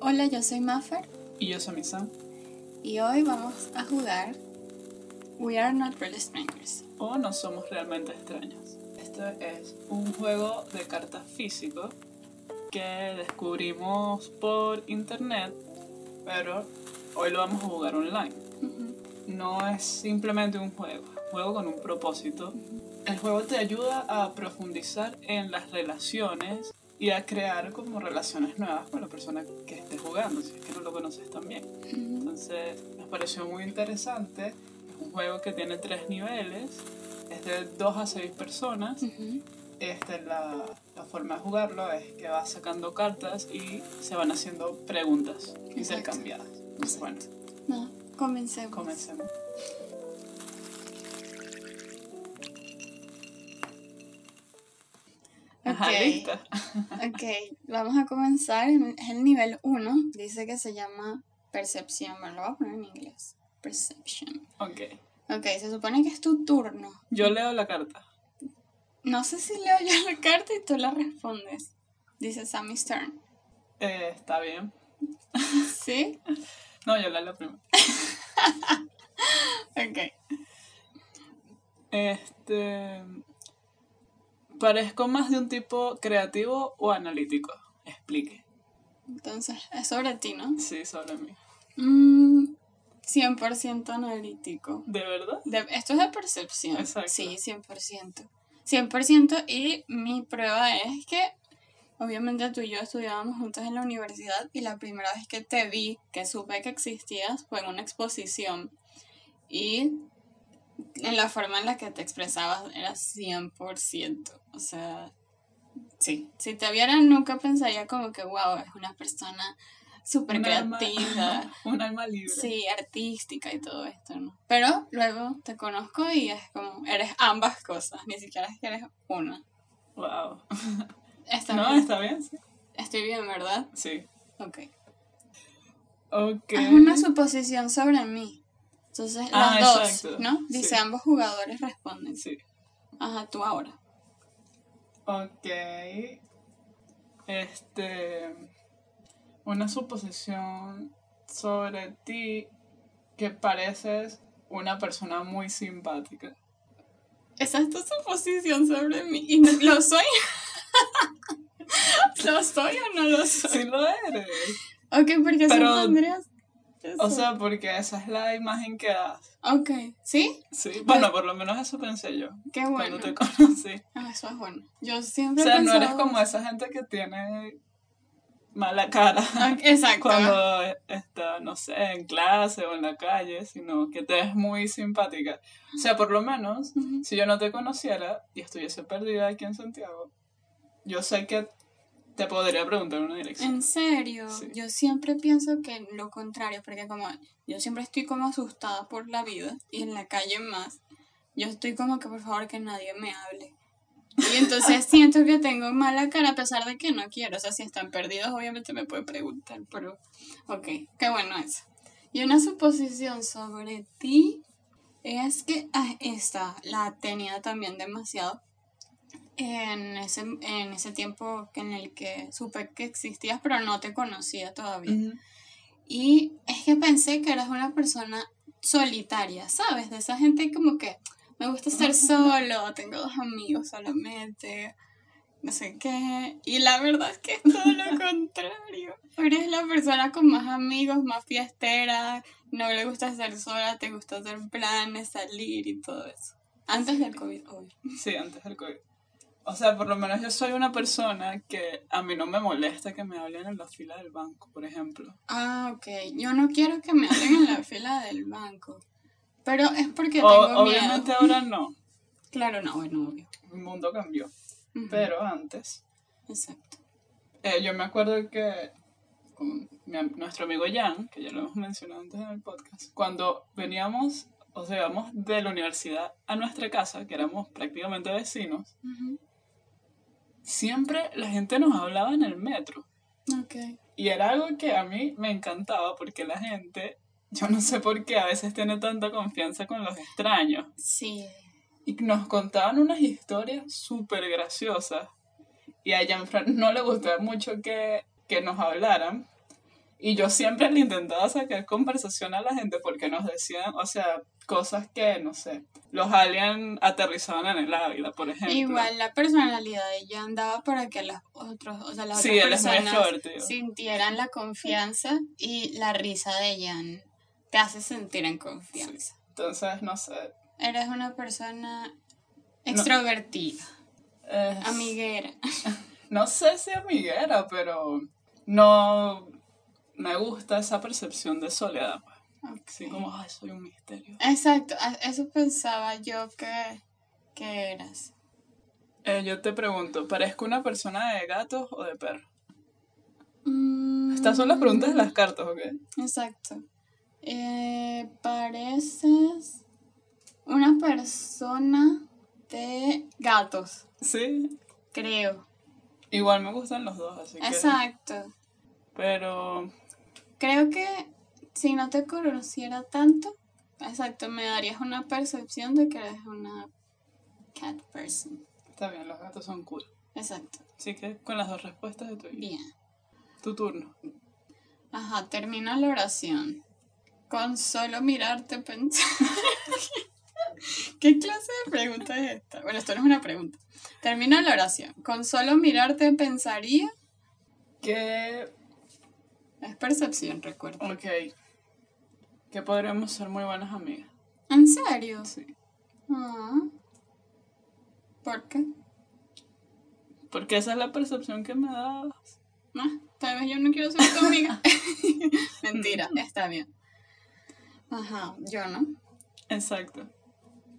Hola, yo soy Maffer Y yo soy Misa. y hoy vamos a jugar We Are Not Real Strangers. O no somos realmente extraños. Este es un juego de cartas físico que descubrimos por internet, pero hoy lo vamos a jugar online. No es simplemente un juego, es un juego con un propósito. El juego te ayuda a profundizar en las relaciones y a crear como relaciones nuevas con la persona que estés jugando, si es que no lo conoces también. Entonces nos pareció muy interesante. Es un juego que tiene tres niveles. Es de 2 a 6 personas. Esta es la, la forma de jugarlo, es que vas sacando cartas y se van haciendo preguntas intercambiadas. Bueno, No, comencemos. comencemos. Ajá, Ok. vamos a comenzar. Es el nivel 1. Dice que se llama Percepción. Bueno, lo voy a poner en inglés. Perception. Ok. Ok, se supone que es tu turno. Yo leo la carta. No sé si leo yo la carta y tú la respondes. Dice Sammy's turn. Eh, Está bien. ¿Sí? No, yo la leo primero. Ok. Este. Parezco más de un tipo creativo o analítico. Explique. Entonces, es sobre ti, ¿no? Sí, sobre mí. Mm, 100% analítico. ¿De verdad? De- esto es de percepción. Exacto. Sí, 100%. 100% y mi prueba es que obviamente tú y yo estudiábamos juntos en la universidad y la primera vez que te vi, que supe que existías, fue en una exposición y en la forma en la que te expresabas era 100%. O sea, sí. Si te vieran nunca pensaría como que, wow, es una persona súper alma- creativa. Un alma libre. Sí, artística y todo esto, ¿no? Pero luego te conozco y es como, eres ambas cosas, ni siquiera es que eres una. Wow. Está No, bien. está bien, sí. Estoy bien, ¿verdad? Sí. Ok. Ok. Es una suposición sobre mí. Entonces, Ah, las dos, exacto. ¿no? Dice, Sí. ambos jugadores responden. Sí. Ajá, tú ahora. Ok. Este. Una suposición sobre ti que pareces una persona muy simpática. Esa es tu suposición sobre mí. ¿Y no- lo soy? ¿Lo soy o no lo soy? Sí lo eres. Ok, porque Pero- supondrías eso? O sea, porque esa es la imagen que das. Ok, ¿sí? Sí. Bueno, por lo menos eso pensé yo. Qué bueno. Cuando te conocí. Ah, eso es bueno. Yo O siempre sea, he no eres pensado- como esa gente que tiene mala cara Ah, Exacto. cuando está, no sé, en clase o en la calle, sino que te ves muy simpática. O sea, por lo menos, Ujú. si yo no te conociera y estuviese perdida aquí en Santiago, yo sé que te podría preguntar una dirección. En serio, Sí. yo siempre pienso que lo contrario, porque como yo siempre estoy como asustada por la vida y en la calle más, yo estoy como que por favor que nadie me hable. Y entonces siento que tengo mala cara a pesar de que no quiero. O sea, si están perdidos, obviamente me pueden preguntar, pero ok, qué bueno eso. Y una suposición sobre ti es que ah, esta la tenía también demasiado en ese, en ese tiempo en el que supe que existías, pero no te conocía todavía. Ujú. Y es que pensé que eras una persona solitaria, ¿sabes? De esa gente como que me gusta estar solo, tengo dos amigos solamente, no sé qué. Y la verdad es que es todo lo contrario. Eres la persona con más amigos, más fiestera, no le gusta estar sola, te gusta hacer planes, salir y todo eso. Antes del COVID. Sí, antes del COVID. O sea, por lo menos yo soy una persona que a mí no me molesta que me hablen en la fila del banco, por ejemplo. Ah, ok. Yo no quiero que me hablen en la fila del banco. Pero es porque O- tengo obviamente miedo. ahora no, Claro, no, bueno, obvio. el mundo cambió. Pero antes, Exacto. eh, yo me acuerdo que con mi nuestro amigo Jan, que ya lo hemos mencionado antes en el podcast, cuando veníamos, o sea, íbamos de la universidad a nuestra casa, que éramos prácticamente vecinos, Ujú, siempre la gente nos hablaba en el metro. Ok. Y era algo que a mí me encantaba porque la gente, yo no sé por qué, a veces tiene tanta confianza con los extraños. Sí. Y nos contaban unas historias súper graciosas. Y a Jean-Fran no le gustaba mucho que, que nos hablaran. Y yo siempre le intentaba sacar conversación a la gente porque nos decían, o sea, cosas que, no sé, los aliens aterrizaban en el Ávila, por ejemplo. Igual la personalidad de ella andaba para que los otros, o sea, las Sí, otras personas sintieran la confianza y la risa de Jan te hace sentir en confianza. Entonces, no sé. Eres una persona extrovertida, es- amiguera. no sé si amiguera, pero no me gusta esa percepción de soledad. pues. Así como, ay, soy un misterio. Exacto, eso pensaba yo que, que eras. Eh, yo te pregunto, ¿parezco una persona de gatos o de perros? Mm, Estas son las preguntas de las cartas, ¿ok? Exacto. Eh, pareces una persona de gatos, Sí, creo. igual me gustan los dos, así que... Exacto. Pero, Creo que si no te conociera tanto, exacto, me darías una percepción de que eres una cat person. está bien, los gatos son cool. Exacto. Así que con las dos respuestas de tu Bien. Tu turno. Ajá, termina la oración. Con solo mirarte pensar. ¿Qué clase de pregunta es esta? Bueno, esto no es una pregunta. Termina la oración. Con solo mirarte pensaría. Que, Es percepción, recuerda. ok, que podríamos ser muy buenas amigas. ¿En serio? Sí. Ah. ¿Por qué? Porque esa es la percepción que me da. Ah, tal vez yo no quiero ser tu amiga. Mentira, está bien. Ajá, yo no. Exacto.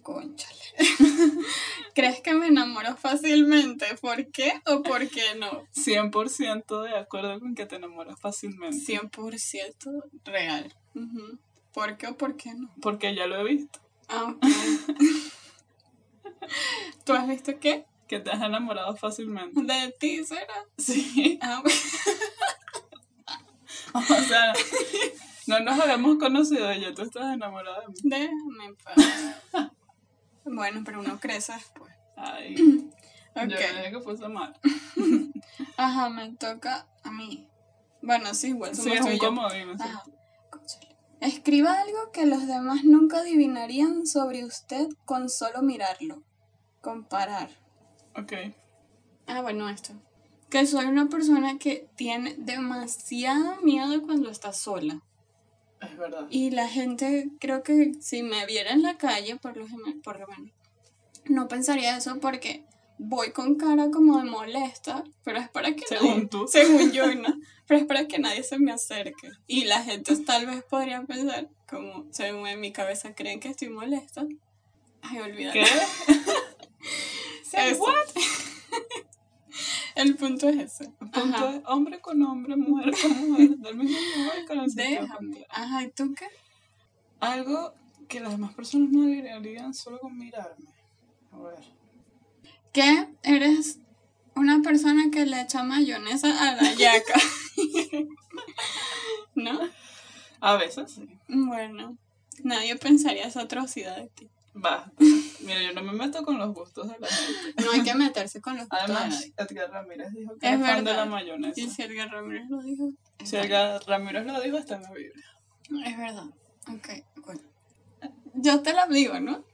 Conchale. ¿Crees que me enamoro fácilmente? ¿Por qué o por qué no? 100% de acuerdo con que te enamoras fácilmente. 100% real. Ujú. ¿Por qué o por qué no? Porque ya lo he visto. Ah, ok. ¿Tú has visto qué? Que te has enamorado fácilmente. ¿De ti será? Sí. Ah, O sea, no nos habíamos conocido y ya tú estás enamorada de mí. déjame en paz. Bueno, pero uno crece después. Ay, Ok. yo dije que fuese mal. Ajá, me toca a mí. Bueno, sí, igual Sí, es un comodín. Ajá. Escriba algo que los demás nunca adivinarían sobre usted con solo mirarlo. Comparar. Ok. Ah, bueno, esto. Que soy una persona que tiene demasiado miedo cuando está sola. Es verdad. Y la gente, creo que si me viera en la calle, por lo, por lo menos, no pensaría eso porque voy con cara como de molesta, pero es para que Según nadie- tú. según yo, ¿no? Pero es para que nadie se me acerque. Y la gente tal vez podría pensar, como según en mi cabeza creen que estoy molesta. Ay, olvídalo. ¿Qué? What? El punto es ese. El punto Ajá. es hombre con hombre, mujer con mujer, del mismo lugar con el Déjame. Ajá, ¿y tú qué? Algo que las demás personas no adivinarían solo con mirarme. A ver. que eres una persona que le echa mayonesa a la yaca. ¿No? A veces sí. Bueno, nadie pensaría esa atrocidad de ti. Basta. Mira, yo no me meto con los gustos de la gente. No hay que meterse con los gustos de Además. Edgar Ramírez dijo que Es es fan de la mayonesa. Y si Edgar Ramírez lo dijo. Si Edgar Ramírez lo dijo, está en la Biblia. Es verdad. Ok, bueno. Yo te la digo, ¿no?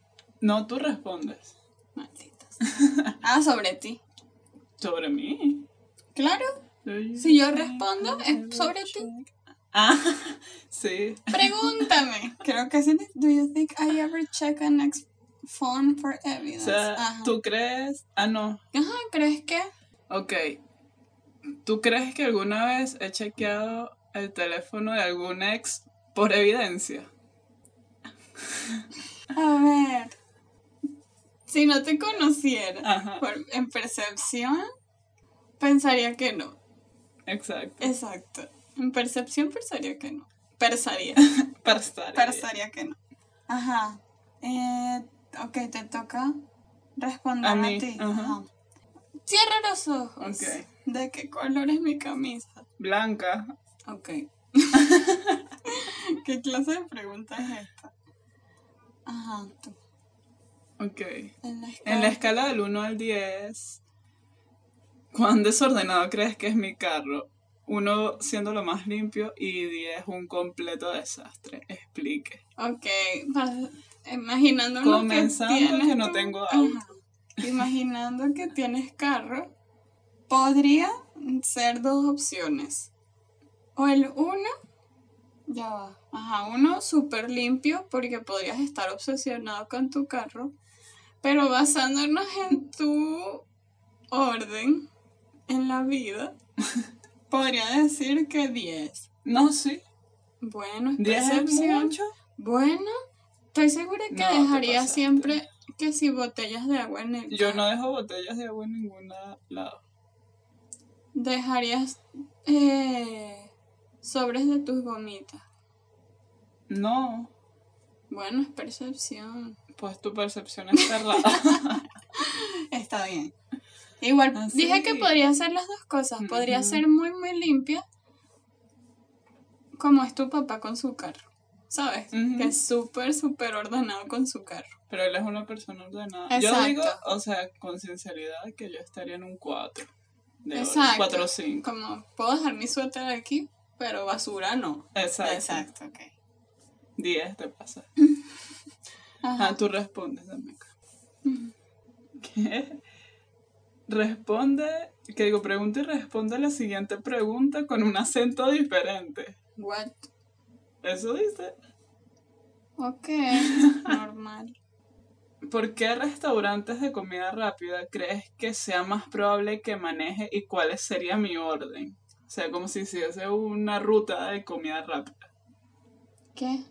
No, tú respondes. Malditas. Ah, sobre ti. Sobre mí. Claro. Si yo respondo, es sobre ti. Ah, sí. Pregúntame. Creo que sí. Do you think I ever check an ex phone for O evidence? sea, Ajá. ¿tú crees? Ah, no. Ajá, ¿crees que? Ok. ¿Tú crees que alguna vez he chequeado el teléfono de algún ex por evidencia? A ver. Si no te conociera Ajá. por- en percepción, pensaría que no. Exacto. Exacto. En percepción pensaría que no. Pensaría. Perstaría. pensaría que no. Ajá. Eh, ok, te toca responder A a, mí, ti. ajá. Ajá. Cierra los ojos. Ok. ¿De qué color es mi camisa? Blanca. Ok. ¿Qué clase de pregunta es esta? Ajá, tú. Ok. En la En escala. la escala del 1 al 10, ¿cuán desordenado crees que es mi carro? Uno siendo lo más limpio y 10 un completo desastre. Explique. Ok, imaginando lo que Comenzando tienes que no tengo Ajá. auto. Imaginando que tienes carro, podría ser dos opciones. O el uno, ya va, ajá, uno súper limpio porque podrías estar obsesionado con tu carro, pero basándonos en tu orden en la vida, podría decir que 10. No, sí. Bueno, es 10 es mucho. Bueno, estoy segura que No, dejaría siempre que si botellas de agua en el Yo no dejo botellas de agua en ningún lado. Dejarías eh, sobres de tus gomitas. No, Bueno, es percepción. pues tu percepción es cerrada. Está bien. Igual Ah, dije que podría ser las dos cosas. Podría ser muy, muy limpia, como es tu papá con su carro. ¿Sabes? Que es súper, súper ordenado con su carro. Pero él es una persona ordenada. Yo digo, o sea, con sinceridad, que yo estaría en un 4. De Exacto. 4 o 5. Como, puedo dejar mi suéter aquí, pero basura no. Exacto. Exacto, ok. 10 te pasa. Ajá. Ah, tú respondes también. ¿Qué? Responde, que digo, pregunta y responde la siguiente pregunta con un acento diferente. What? Eso dice. Ok, normal. ¿Por qué restaurantes de comida rápida crees que sea más probable que maneje y cuál sería mi orden? O sea, como si hiciese una ruta de comida rápida. ¿Qué?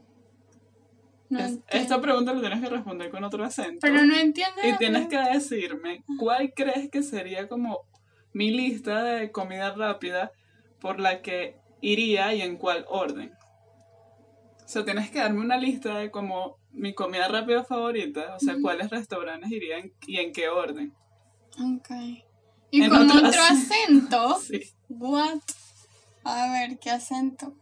No esta pregunta la tienes que responder con otro acento. Pero no entiendo. Y tienes que decirme cuál crees que sería como mi lista de comida rápida por la que iría y en cuál orden. O sea, tienes que darme una lista de como mi comida rápida favorita, o sea, cuáles restaurantes irían y en qué orden. Ok. Y En con otro otro, acento. Sí. What? A ver, ¿qué acento?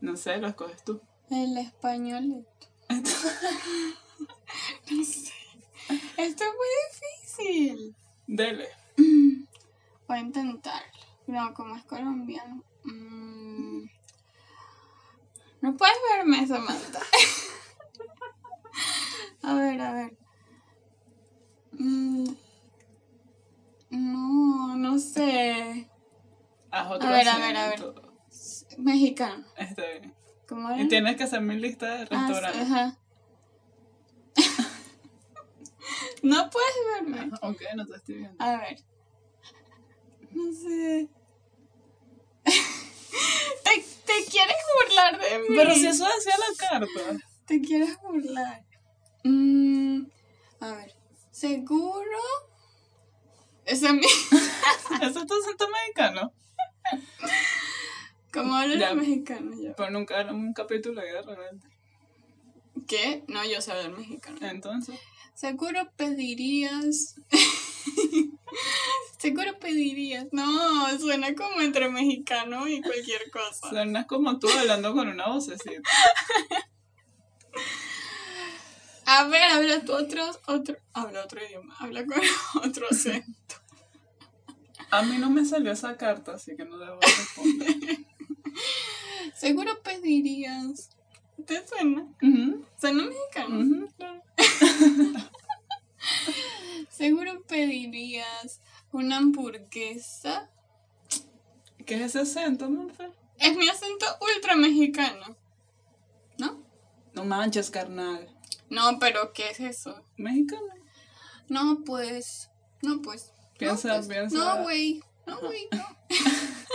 No sé, lo escoges tú. El español. No sé. Esto es muy difícil. Dele. Voy a intentarlo. No, como es colombiano. mm, No puedes verme, Samantha. a ver, a ver. Mm, No, no sé. Haz otro A ver, a ver, a ver. Mexicano. Está bien. Y tienes que hacer mi lista de Ah, restaurantes. ajá. no puedes verme. ok, no te estoy viendo. A ver. No sé. te, te quieres burlar de mí. Pero si eso decía la carta. Te quieres burlar. Mm, a ver. Seguro. Ese es mi. ¿Eso es tu acento mexicano? ¿Cómo hablan Ya. los mexicanos? Yo. Pero nunca era un capítulo de repente. ¿Qué? No, yo sé hablar mexicano. Entonces, Seguro pedirías. Seguro pedirías. No, suena como entre mexicano y cualquier cosa. suenas como tú hablando con una vocecita. A ver, habla tú otro, otro. Habla otro idioma. Habla con otro acento. A mí no me salió esa carta, así que no debo responder. Seguro pedirías. ¿Te suena? Ujú, ¿Suena mexicano? Seguro pedirías una hamburguesa. ¿Qué es ese acento, Monfer? Es mi acento ultra mexicano. ¿No? No manches, carnal. No, pero ¿qué es eso? Mexicano. No, pues. No, pues. no, Piensa, pues. piensa. No, güey. No, güey, no.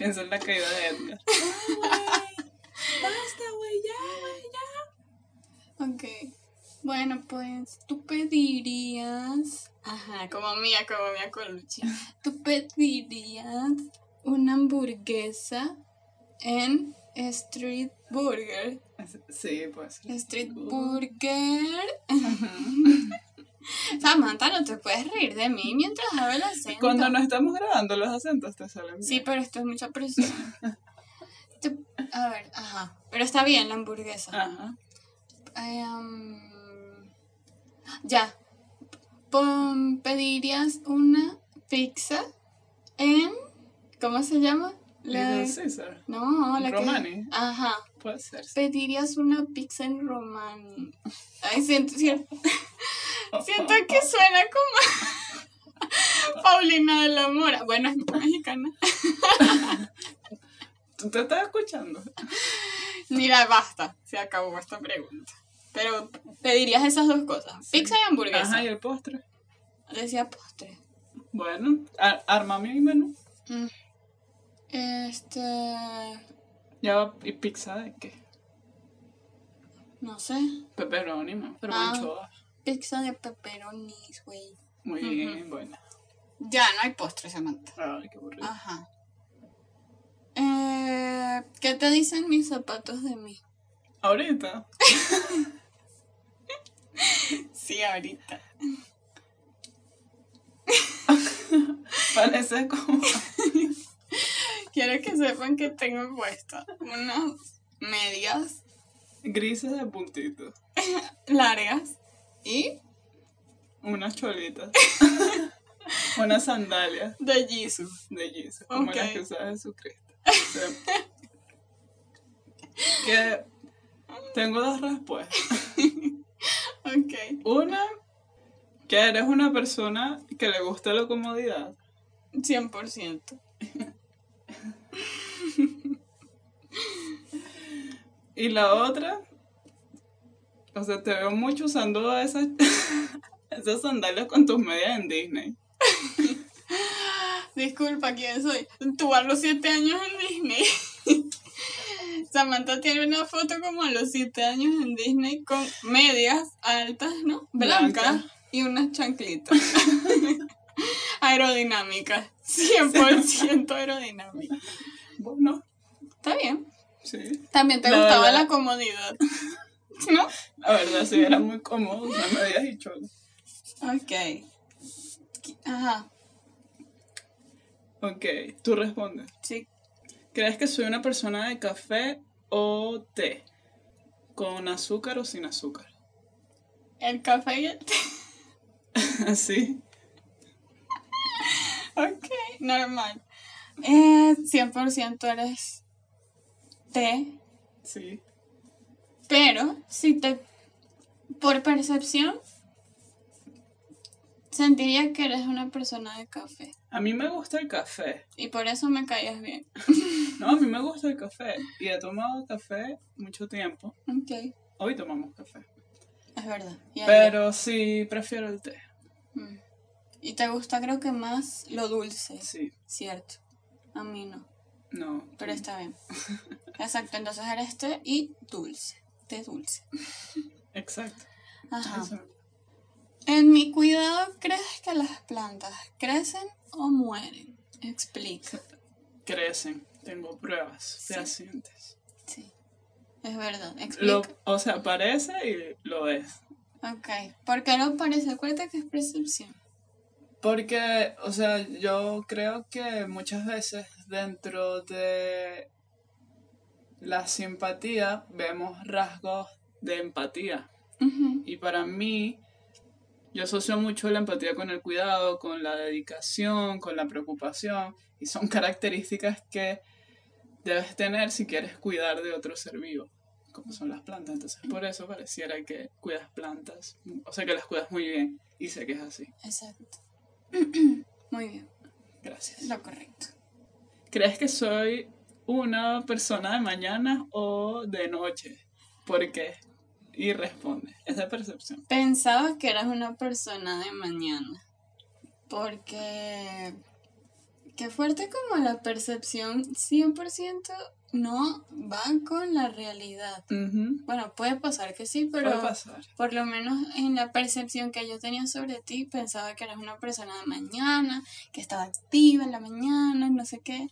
Piensa en la caída de Edgar. Basta, güey, ya, güey, ya. Ok. Bueno, pues tú pedirías. Ajá, como mía, como mía Colucci. Tú pedirías una hamburguesa en Street Burger. Sí, pues. Street Burger. Samantha, no te puedes reír de mí mientras hago el acento. Cuando no estamos grabando, los acentos te salen bien. Sí, pero esto es mucha presión. A ver, ajá. Pero está bien la hamburguesa. Ajá. Ya. Pon- pedirías una pizza en. ¿Cómo se llama? La- Little Caesar. No, la Romani. que... Ajá. Puede ser. Pedirías una pizza en Romani. Ay, siento, siento, siento que suena como Paulina de la Mora. Bueno, es mexicana. ¿Tú te estás escuchando? Mira, basta. Se acabó esta pregunta. Pero pedirías esas dos cosas. Pizza y hamburguesa. Ajá, ¿y el postre? Decía postre. Bueno, ar- arma mi menú. Mm. Este... Ya ¿y pizza de qué? No sé. Pepperoni. Pero Ah. anchoas. Pizza de pepperonis, güey. Muy bien, buena. Ya, no hay postre, Samantha. Ay, qué aburrido. Ajá. Eh, ¿Qué te dicen mis zapatos de mí? Ahorita. Sí, ahorita. Parece como. Quiero que sepan que tengo puestas unas medias Grises de puntito. largas y Unas cholitas. Unas sandalias de Jesus. de Jesus. Como Ok. las que usa Jesucristo. O sea, que tengo dos respuestas. Ok. Una, que eres una persona que le gusta la comodidad. 100%. Y la otra, o sea, te veo mucho usando esas, esas sandalias con tus medias en Disney. Disculpa, ¿quién soy? Tú a los 7 años en Disney. Samantha tiene una foto como a los 7 años en Disney con medias altas, ¿no? Blancas Blanca. y unas chanclitas. Aerodinámicas. 100% aerodinámicas. Bueno, Está bien. sí. También te La gustaba verdad. la comodidad. ¿No? La verdad, sí, era muy cómodo usar medias y cholas. Ok. Ajá. Ok, tú respondes. Sí. ¿Crees que soy una persona de café o té? ¿Con azúcar o sin azúcar? El café y el té. Así. Ok, normal. Eh, 100% eres té, Sí. Pero si te, por percepción, sentiría que eres una persona de café. A mí me gusta el café. Y por eso me caías bien. No, a mí me gusta el café. Y he tomado café mucho tiempo. Ok, Hoy tomamos café. es verdad. Pero sí, prefiero el té. Mm. Y te gusta creo que más lo dulce, Sí. cierto. A mí no, No. pero está bien. Exacto, entonces eres té y dulce. Té dulce. Exacto. Ajá. Eso. En mi cuidado, ¿crees que las plantas crecen o mueren? Explica. Crecen. Tengo pruebas Sí. fehacientes. Sí. Es verdad. Explica. Lo, o sea, parece y lo es. Ok. ¿Por qué no parece? Acuérdate que es percepción. Porque, o sea, yo creo que muchas veces dentro de la simpatía vemos rasgos de empatía. Y para mí, yo asocio mucho la empatía con el cuidado, con la dedicación, con la preocupación. Y son características que debes tener si quieres cuidar de otro ser vivo, como son las plantas. Entonces, por eso pareciera que cuidas plantas. O sea, que las cuidas muy bien. Y sé que es así. Exacto. Muy bien. Gracias. Lo correcto. ¿Crees que soy una persona de mañana o de noche? ¿Por qué? Y responde. Es de percepción. Pensaba que eras una persona de mañana. Porque. Qué fuerte como la percepción 100% no va con la realidad. Ujú. Bueno, puede pasar que sí, pero Puede pasar. por lo menos en la percepción que yo tenía sobre ti, pensaba que eras una persona de mañana, que estaba activa en la mañana, no sé qué.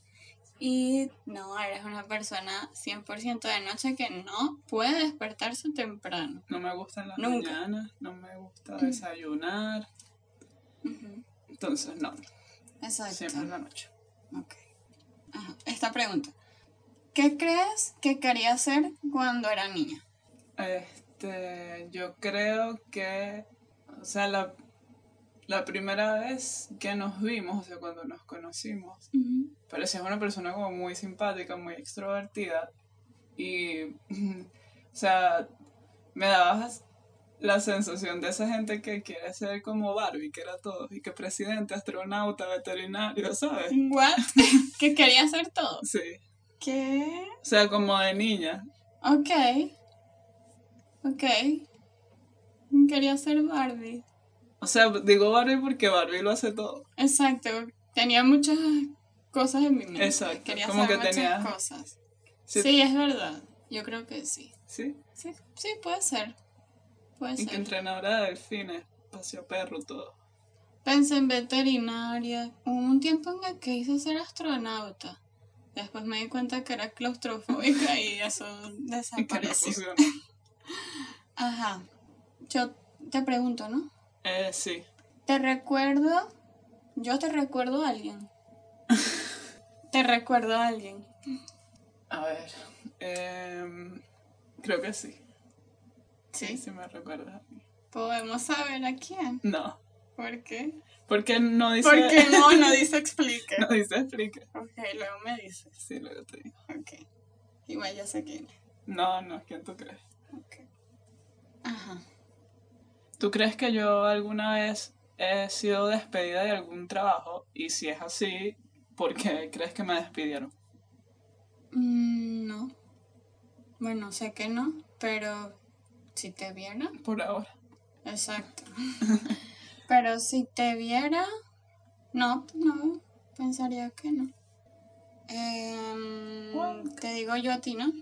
Y no, eres una persona 100% de noche que no puede despertarse temprano. No me gustan las Nunca. mañanas, no me gusta desayunar. Ujú, Entonces, no, Exacto. siempre en la noche. Ok. Ajá. Esta pregunta. ¿Qué crees que quería hacer cuando era niña? Este, yo creo que, o sea, la, la primera vez que nos vimos, o sea, cuando nos conocimos, parecías una persona como muy simpática, muy extrovertida. Y, o sea, me dabas la sensación de esa gente que quiere ser como Barbie, que era todo, y que presidente, astronauta, veterinario, ¿sabes? ¿What? que quería hacer todo. Sí. ¿Qué? O sea, como de niña. Ok. Ok. Quería ser Barbie. O sea, digo Barbie porque Barbie lo hace todo. Exacto. Tenía muchas cosas en mi mente. Exacto. Quería como que muchas tenía... cosas. Sí. Sí. es verdad. Yo creo que sí. ¿Sí? Sí, sí, puede ser. Puede Y que entrenadora de delfines, paseo perro, todo. Pensé en veterinaria. Hubo un tiempo en el que hice ser astronauta. Después me di cuenta que era claustrofóbica y eso desapareció. Ajá. Yo te pregunto, ¿no? Eh, sí. Te recuerdo. Yo te recuerdo a alguien. te recuerdo a alguien. A ver. em, creo que sí. Sí, Sí. sí me recuerda a mí. Podemos saber a quién. No. ¿Por qué? Porque no dice. Porque no, no dice explique. no dice explica. Ok, luego me dices. Sí, luego te digo. Ok. Igual ya sé quién. No, no, ¿quién tú crees? Ok. Ajá. ¿Tú crees que yo alguna vez he sido despedida de algún trabajo? Y si es así, ¿por qué crees que me despidieron? Mm, no. Bueno, sé que no, pero si te viera, Por ahora. exacto. pero si te viera, no, no, pensaría que no. Em, te digo yo a ti, ¿no?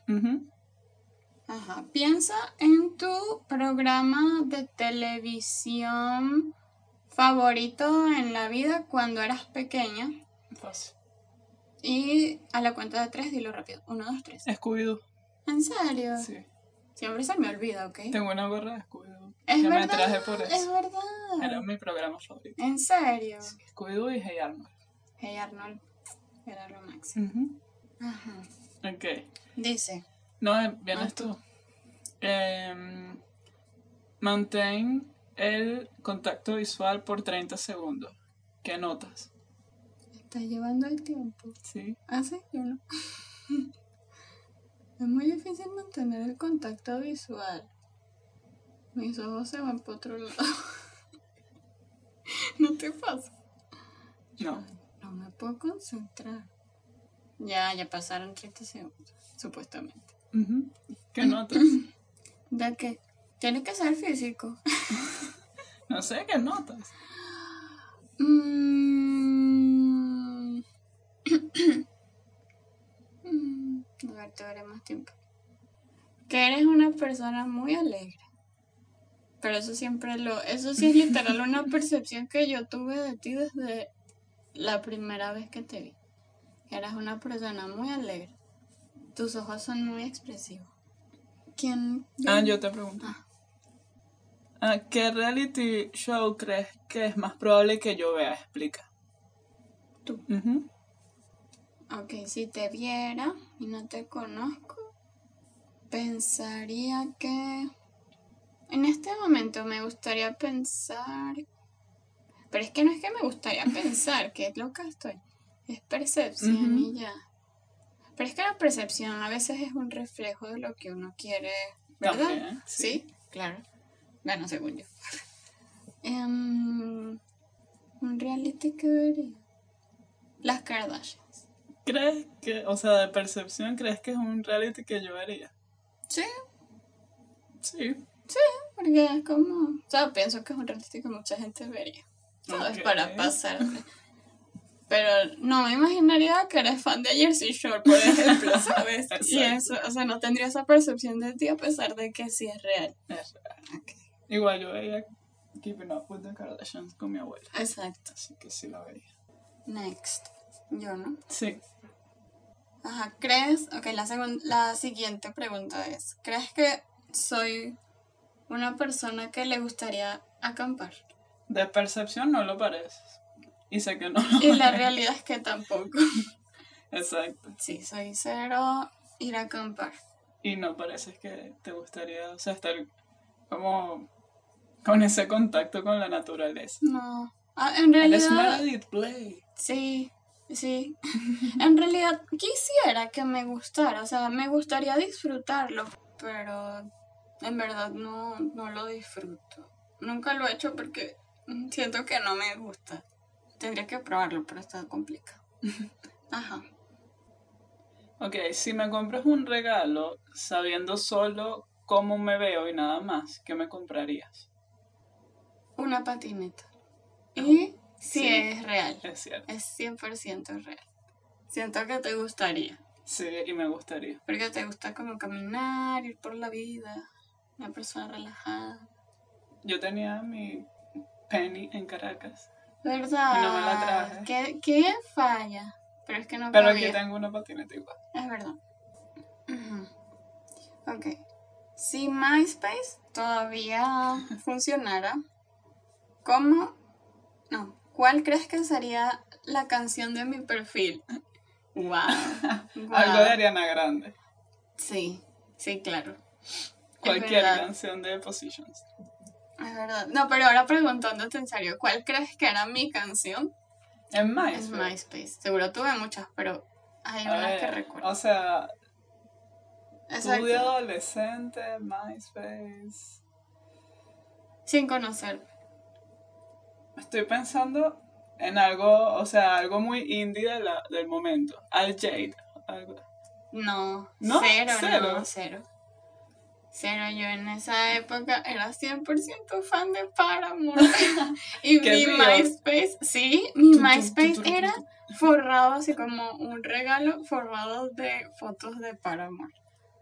Ajá. Piensa en tu programa de televisión favorito en la vida cuando eras pequeña. Fácil. Y a la cuenta de tres, dilo rápido. Uno, dos, tres. Scooby-Doo. ¿En serio? Sí. Siempre se me olvida, ¿ok? Tengo una gorra de Scooby-Doo. Es que me verdad, traje por es verdad. Era mi programa favorito. ¿En serio? Scooby-Doo y Hey Arnold. Hey Arnold, era lo máximo. Ajá. Ok. Dice, No, eh, vienes Ah, tú. Em, mantén el contacto visual por 30 segundos. ¿Qué notas? está llevando el tiempo. Sí. Ah, sí, yo no. es muy difícil mantener el contacto visual. Mis ojos se van por otro lado. ¿No te pasa? No. No me puedo concentrar. Ya, ya pasaron 30 segundos, supuestamente. ¿Qué notas? ¿De qué? Tiene que ser físico. No sé, ¿qué notas? Mm. Mm, A ver, te veré más tiempo. Que eres una persona muy alegre. Pero eso siempre lo. Eso sí es literal una percepción que yo tuve de ti desde la primera vez que te vi. Que eras una persona muy alegre. Tus ojos son muy expresivos. ¿Quién? Ah, yo te pregunto. Ah. Ah, ¿Qué reality show crees que es más probable que yo vea? Explica. Tú. Ujú. Ok, si te viera y no te conozco, pensaría que... En este momento me gustaría pensar... Pero es que no es que me gustaría pensar, que es lo que estoy. Es percepción y ya. Pero es que la percepción a veces es un reflejo de lo que uno quiere, ¿verdad? También, sí. sí. claro. Bueno, según yo. Em, un reality que vería. Las Kardashians. ¿Crees que, o sea, de percepción, crees que es un reality que yo vería? Sí, Sí. sí, porque es como. O sea, pienso que es un reality que mucha gente vería. ¿Sabes? Ok. Para pasar. Pero no me imaginaría que eres fan de Jersey Shore, por ejemplo, ¿sabes? y eso, o sea, no tendría esa percepción de ti a pesar de que sí es real. Es real. Ok. Igual yo veía Keeping Up with the Kardashians con mi abuela. Exacto. Así que sí la veía. Next. Yo, ¿no? Sí. Ajá, ¿crees? Ok, la, la siguiente pregunta es, ¿crees que soy una persona que le gustaría acampar? De percepción no lo pareces. Y sé que no lo Y la realidad es que tampoco. Exacto. Sí, soy cero ir a acampar. Y no pareces que te gustaría, o sea, estar como Con ese contacto con la naturaleza. No. Ah, en realidad. Blake. Sí, sí. en realidad quisiera que me gustara, o sea, me gustaría disfrutarlo, pero en verdad no, no lo disfruto. Nunca lo he hecho porque siento que no me gusta. Tendría que probarlo, pero está complicado. Ajá. Ok, si me compras un regalo sabiendo solo cómo me veo y nada más, ¿qué me comprarías? Una patineta. Y sí, Sí. es real. Es cierto. Es 100% real. Siento que te gustaría. Sí, y me gustaría. Porque te gusta como caminar, ir por la vida. Una persona relajada. Yo tenía mi penny en Caracas, ¿Verdad? Y no me la traje. ¿Qué, qué falla? Pero es que no pero cabía. aquí tengo una patineta igual. Es verdad. Ok. Si MySpace todavía funcionara, ¿cómo? No. ¿Cuál crees que sería la canción de mi perfil? Wow. Algo de Ariana Grande. Sí, sí, claro. Cualquier canción de Positions. Es verdad. No, pero ahora preguntándote en serio, ¿cuál crees que era mi canción? En MySpace. Es MySpace. Seguro tuve muchas, pero hay unas que recuerdo. O sea, de adolescente, MySpace. Sin conocer. Estoy pensando en algo, o sea, algo muy indie de la- del momento. Al Jade. algo. No, ¿No? cero, ¿Cero? no, cero. Cero, yo en esa época era 100% fan de Paramore. y mi río. MySpace, sí, mi MySpace era forrado así como un regalo forrado de fotos de Paramore.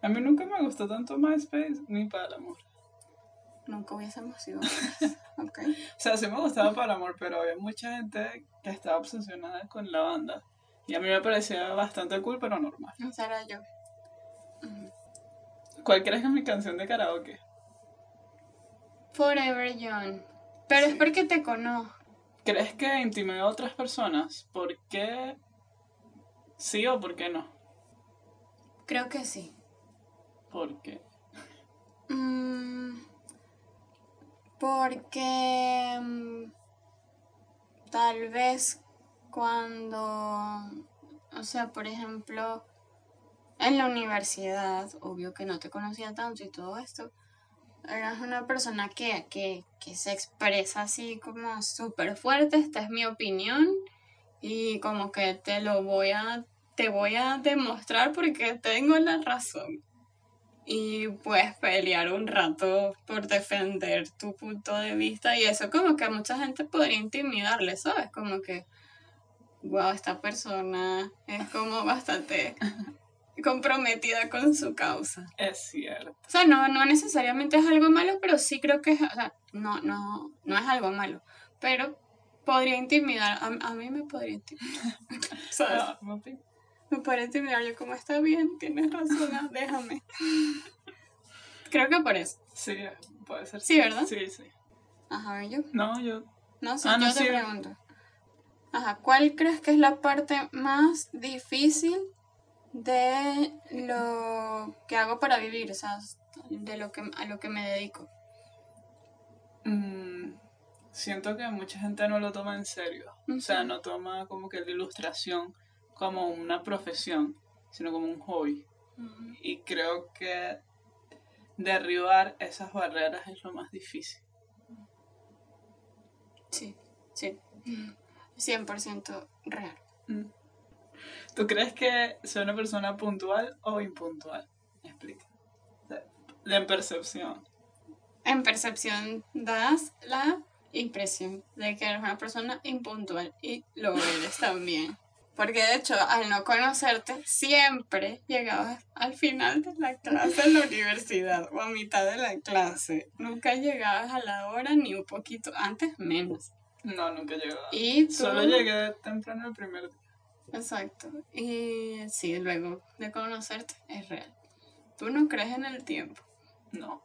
A mí nunca me gustó tanto MySpace ni Paramore. Nunca hubiésemos sido amigas, ¿ok? O sea, sí me gustaba Paramore, pero había mucha gente que estaba obsesionada con la banda. Y a mí me parecía bastante cool, pero normal. Era yo. ¿Cuál crees que es mi canción de karaoke? Forever Young. Pero es porque te conozco. ¿Crees que intimidé a otras personas? ¿Por qué sí o por qué no? Creo que sí. ¿Por qué? Mm, porque mm, tal vez cuando, o sea, por ejemplo, en la universidad, obvio que no te conocía tanto y todo esto, eras una persona que, que, que se expresa así como súper fuerte, esta es mi opinión y como que te lo voy a, te voy a demostrar porque tengo la razón y puedes pelear un rato por defender tu punto de vista y eso como que a mucha gente podría intimidarle, ¿sabes? Como que, wow, esta persona es como bastante comprometida con su causa. Es cierto. O sea, no, no necesariamente es algo malo, pero sí creo que es, o sea, no, no, no es algo malo, pero podría intimidar, a, a mí me podría intimidar. Me podría intimidar, yo como está bien, tienes razón, ah, déjame. Creo que por eso. Sí, puede ser. Sí, ¿verdad? Sí, sí. Ajá, ¿y yo? No, yo. No sé, Ah, no, yo te sí. pregunto. Ajá, ¿cuál crees que es la parte más difícil de lo que hago para vivir? O sea, de lo que, a lo que me dedico. mm, siento que mucha gente no lo toma en serio. O sea, no toma como que la ilustración como una profesión, sino como un hobby. Y creo que derribar esas barreras es lo más difícil. Sí, sí. 100% real. Mm. ¿Tú crees que soy una persona puntual o impuntual? Explica. De, de percepción. En percepción das la impresión de que eres una persona impuntual y lo eres también. Porque de hecho, al no conocerte, siempre llegabas al final de la clase en la universidad o a mitad de la clase. Nunca llegabas a la hora ni un poquito antes menos. No, nunca llegué. Y tú... Solo llegué temprano el primer día. Exacto. Y sí, luego de conocerte es real. Tú no crees en el tiempo. No.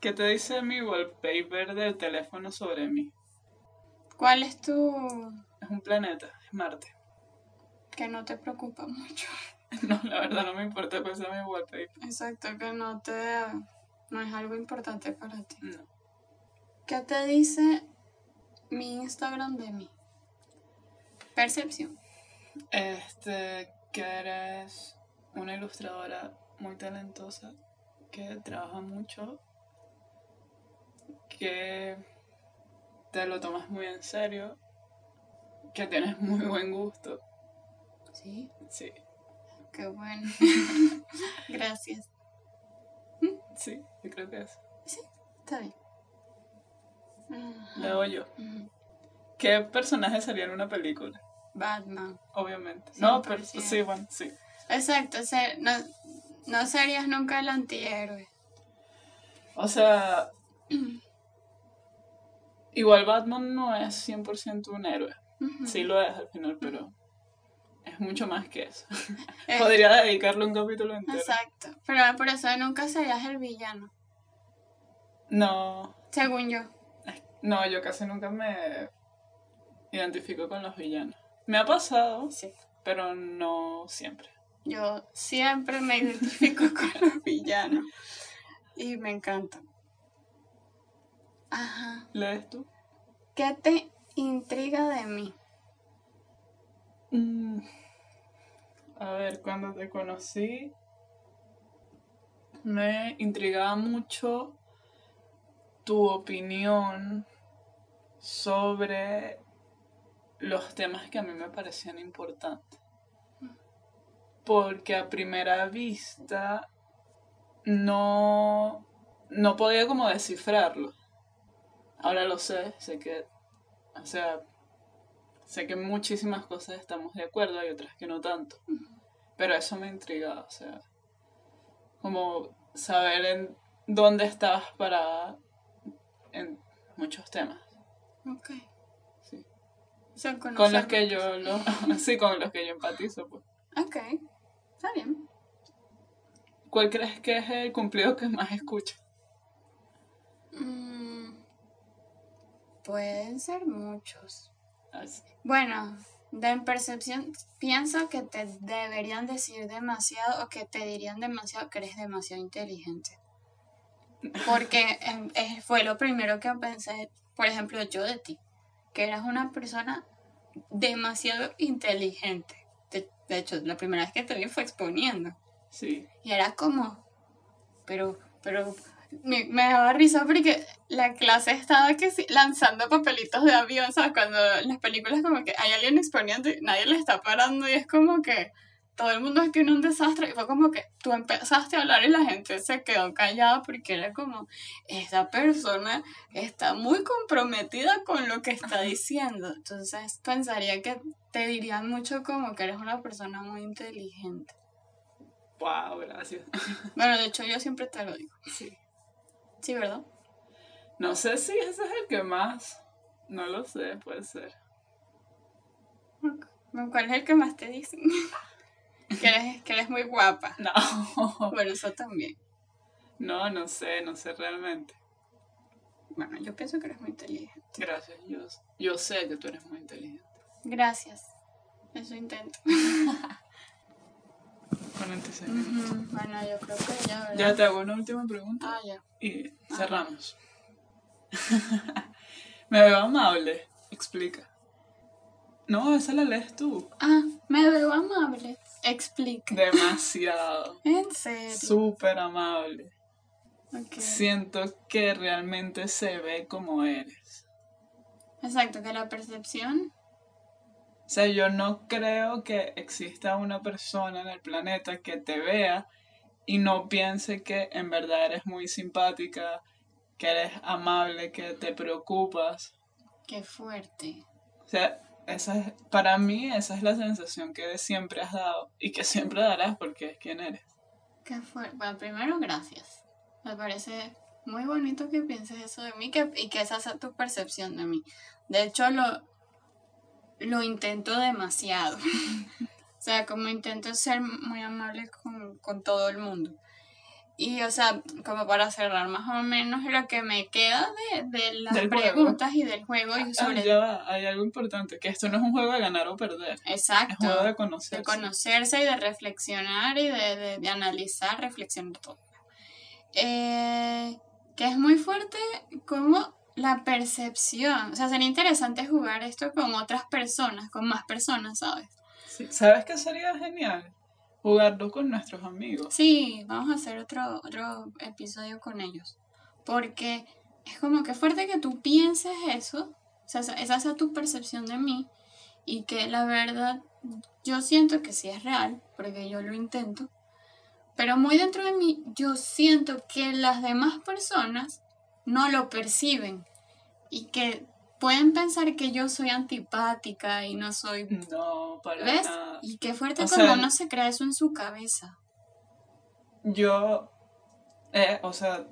¿Qué te dice mi wallpaper del teléfono sobre mí? ¿Cuál es tu... Es un planeta, es Marte. que no te preocupa mucho? No, la verdad no me importa cuál sea mi wallpaper. Exacto, que no te... no es algo importante para ti. No. ¿Qué te dice mi Instagram de mí? Percepción. Este, que eres una ilustradora muy talentosa, que trabaja mucho, que te lo tomas muy en serio, que tienes muy buen gusto. Sí. Sí, Qué bueno. Gracias. sí, yo creo que es. Está bien. Ajá. Leo yo. ¿Qué personaje sería en una película? Batman. Obviamente. No, pero 100%. sí, bueno, sí. Exacto, o sea, no, no serías nunca el antihéroe. O sea, igual Batman no es 100% un héroe. Sí lo es al final, pero es mucho más que eso. Podría dedicarle un capítulo entero. Exacto, pero por eso nunca serías el villano, No, según yo. no, yo casi nunca me identifico con los villanos. Me ha pasado, Sí. pero no siempre. Yo siempre me identifico con los villanos y me encanta. Ajá. ¿Lees tú? ¿Qué te intriga de mí? Mm, A ver, cuando te conocí me intrigaba mucho tu opinión sobre los temas que a mí me parecían importantes. Porque a primera vista no, no podía como descifrarlo. Ahora lo sé, sé que, o sea, sé que muchísimas cosas estamos de acuerdo, hay otras que no tanto. Pero eso me intriga, o sea, como saber en dónde estabas parada en muchos temas. Ok. Sea, Con los que yo lo, sí, con los que yo empatizo, pues. Ok, está bien. ¿Cuál crees que es el cumplido que más escuchas? Mm, pueden ser muchos. Así. Bueno, de percepción, pienso que te deberían decir demasiado o que te dirían demasiado que eres demasiado inteligente. Porque em, eh, fue lo primero que pensé, por ejemplo, yo de ti, que eras una persona demasiado inteligente. De, de hecho, la primera vez que te vi fue exponiendo. Sí. Y era como, pero, pero, me, me daba risa porque la clase estaba que sí, lanzando papelitos de avión, ¿sabes? Cuando en las películas como que hay alguien exponiendo y nadie le está parando y es como que todo el mundo aquí en un desastre y fue como que tú empezaste a hablar y la gente se quedó callada porque era como, esta persona está muy comprometida con lo que está diciendo. Entonces pensaría que te dirían mucho como que eres una persona muy inteligente. Wow, gracias. Bueno, de hecho yo siempre te lo digo. Sí. Sí, ¿verdad? No sé si ese es el que más. No lo sé, puede ser. ¿Cuál es el que más te dicen? que, eres, que eres muy guapa. No. Bueno, eso también. No, no sé, no sé realmente. Bueno, yo pienso que eres muy inteligente. Gracias, yo, yo sé que tú eres muy inteligente. Gracias. Eso intento. 46 minutos. Ujú, Bueno, yo creo que ya, ¿verdad? Ya te hago una última pregunta Ah, ya. y cerramos. Me veo amable. Explica. No, esa la lees tú. Ah, me veo amable. Explica. Demasiado. En serio. Súper amable. Siento que realmente se ve como eres. Exacto, que la percepción. O sea, yo no creo que exista una persona en el planeta que te vea y no piense que en verdad eres muy simpática, que eres amable, que te preocupas. Qué fuerte. O sea, esa es, para mí esa es la sensación que siempre has dado y que siempre darás porque es quien eres. Qué fuerte. Bueno, primero, gracias. Me parece muy bonito que pienses eso de mí que, y que esa sea tu percepción de mí. De hecho, lo, lo intento demasiado. o sea, como intento ser muy amable con, con todo el mundo. Y, o sea, como para cerrar más o menos lo que me queda de, de las Del juego. preguntas y del juego y Ah, sobre... ya va, hay algo importante, que esto no es un juego de ganar o perder, es Exacto. un juego de de conocerse. conocerse y de reflexionar y de, de- de analizar, reflexionar todo. Eh, que es muy fuerte como la percepción. O sea, sería interesante jugar esto con otras personas, con más personas, ¿sabes? Sí. ¿Sabes qué sería genial? Jugarlo con nuestros amigos. Sí, vamos a hacer otro, otro episodio con ellos. Porque es como que fuerte que tú pienses eso, o sea, esa sea tu percepción de mí, y que la verdad yo siento que sí es real, porque yo lo intento, pero muy dentro de mí yo siento que las demás personas no lo perciben y que pueden pensar que yo soy antipática y no soy... No, para ¿Ves? nada. Y qué fuerte O como sea, uno se crea eso en su cabeza. Yo, eh, o sea,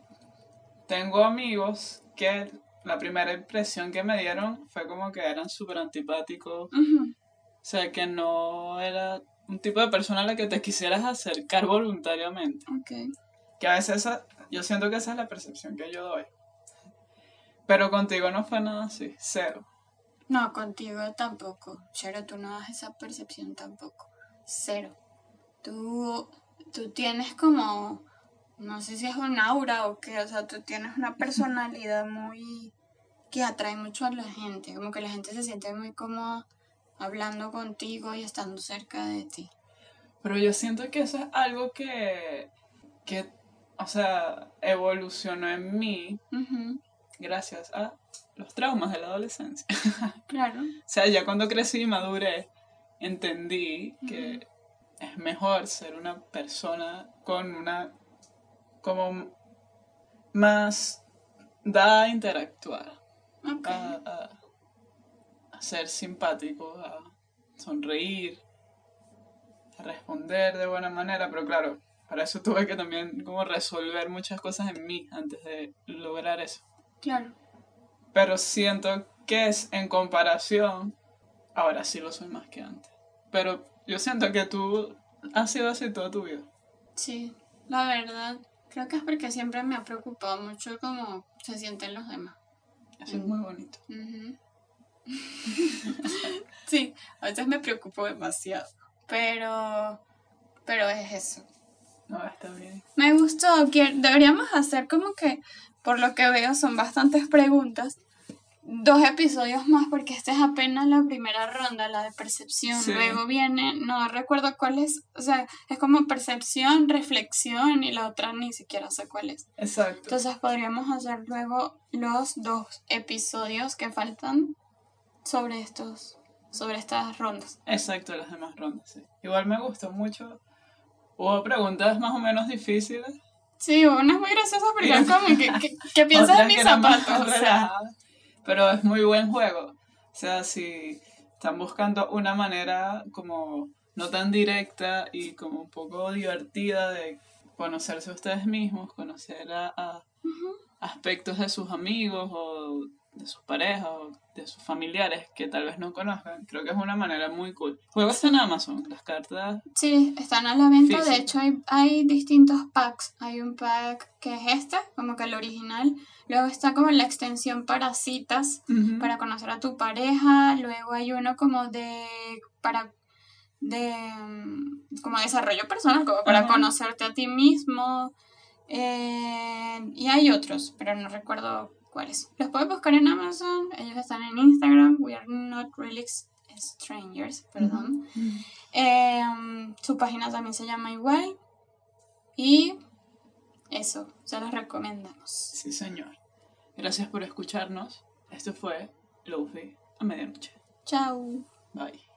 tengo amigos que la primera impresión que me dieron fue como que eran súper antipáticos. O sea, que no era un tipo de persona a la que te quisieras acercar voluntariamente. Ok. Que a veces esa- yo siento que esa es la percepción que yo doy. Pero contigo no fue nada así, cero. No, contigo tampoco. Chero, tú no das esa percepción tampoco. Cero. Tú, tú tienes como, no sé si es un aura o qué, o sea, tú tienes una personalidad muy que atrae mucho a la gente, como que la gente se siente muy cómoda hablando contigo y estando cerca de ti. Pero yo siento que eso es algo que, que o sea, evolucionó en mí gracias a los traumas de la adolescencia. Claro. O sea, ya cuando crecí y maduré, entendí que es mejor ser una persona con una. como más dada a interactuar, Ok. a, a- a ser simpático, a sonreír, a responder de buena manera, pero claro, para eso tuve que también como resolver muchas cosas en mí antes de lograr eso Claro. pero siento que es en comparación, ahora sí lo soy más que antes, pero yo siento que tú has sido así toda tu vida. Sí, la verdad, creo que es porque siempre me ha preocupado mucho cómo se sienten los demás. Eso es muy bonito. Sí, a veces me preocupo demasiado, pero, pero es eso. No, está bien. Me gustó, que deberíamos hacer como que, por lo que veo, son bastantes preguntas. Dos episodios más porque esta es apenas la primera ronda, la de percepción. Sí. Luego viene, no recuerdo cuál es, o sea, es como percepción, reflexión y la otra ni siquiera sé cuál es. Exacto. Entonces podríamos hacer luego los dos episodios que faltan sobre estos, sobre estas rondas. Exacto, las demás rondas, sí. Igual me gustó mucho. Hubo preguntas más o menos difíciles. Sí, una es muy graciosa porque es como que, que, que piensas en otras mis zapatos. O sea. Pero es muy buen juego. O sea, si están buscando una manera como no tan directa y como un poco divertida de conocerse a ustedes mismos, conocer a, a aspectos de sus amigos o de sus parejas o de sus familiares que tal vez no conozcan, creo que es una manera muy cool. Juego está en Amazon, las cartas Sí, están a la venta. De hecho, hay, hay distintos packs. Hay un pack que es este, como que el original. Luego está como la extensión para citas, para conocer a tu pareja. Luego hay uno como de para de mm, como desarrollo personal, como para conocerte a ti mismo. Eh, y hay otros, pero no recuerdo cuáles. Los puedes buscar en Amazon. Ellos están en Instagram. We are not really strangers, perdón. Eh, su página también se llama igual. Y eso, se los recomendamos. Sí, señor. Gracias por escucharnos. Esto fue Lofi a medianoche. Chao. Bye.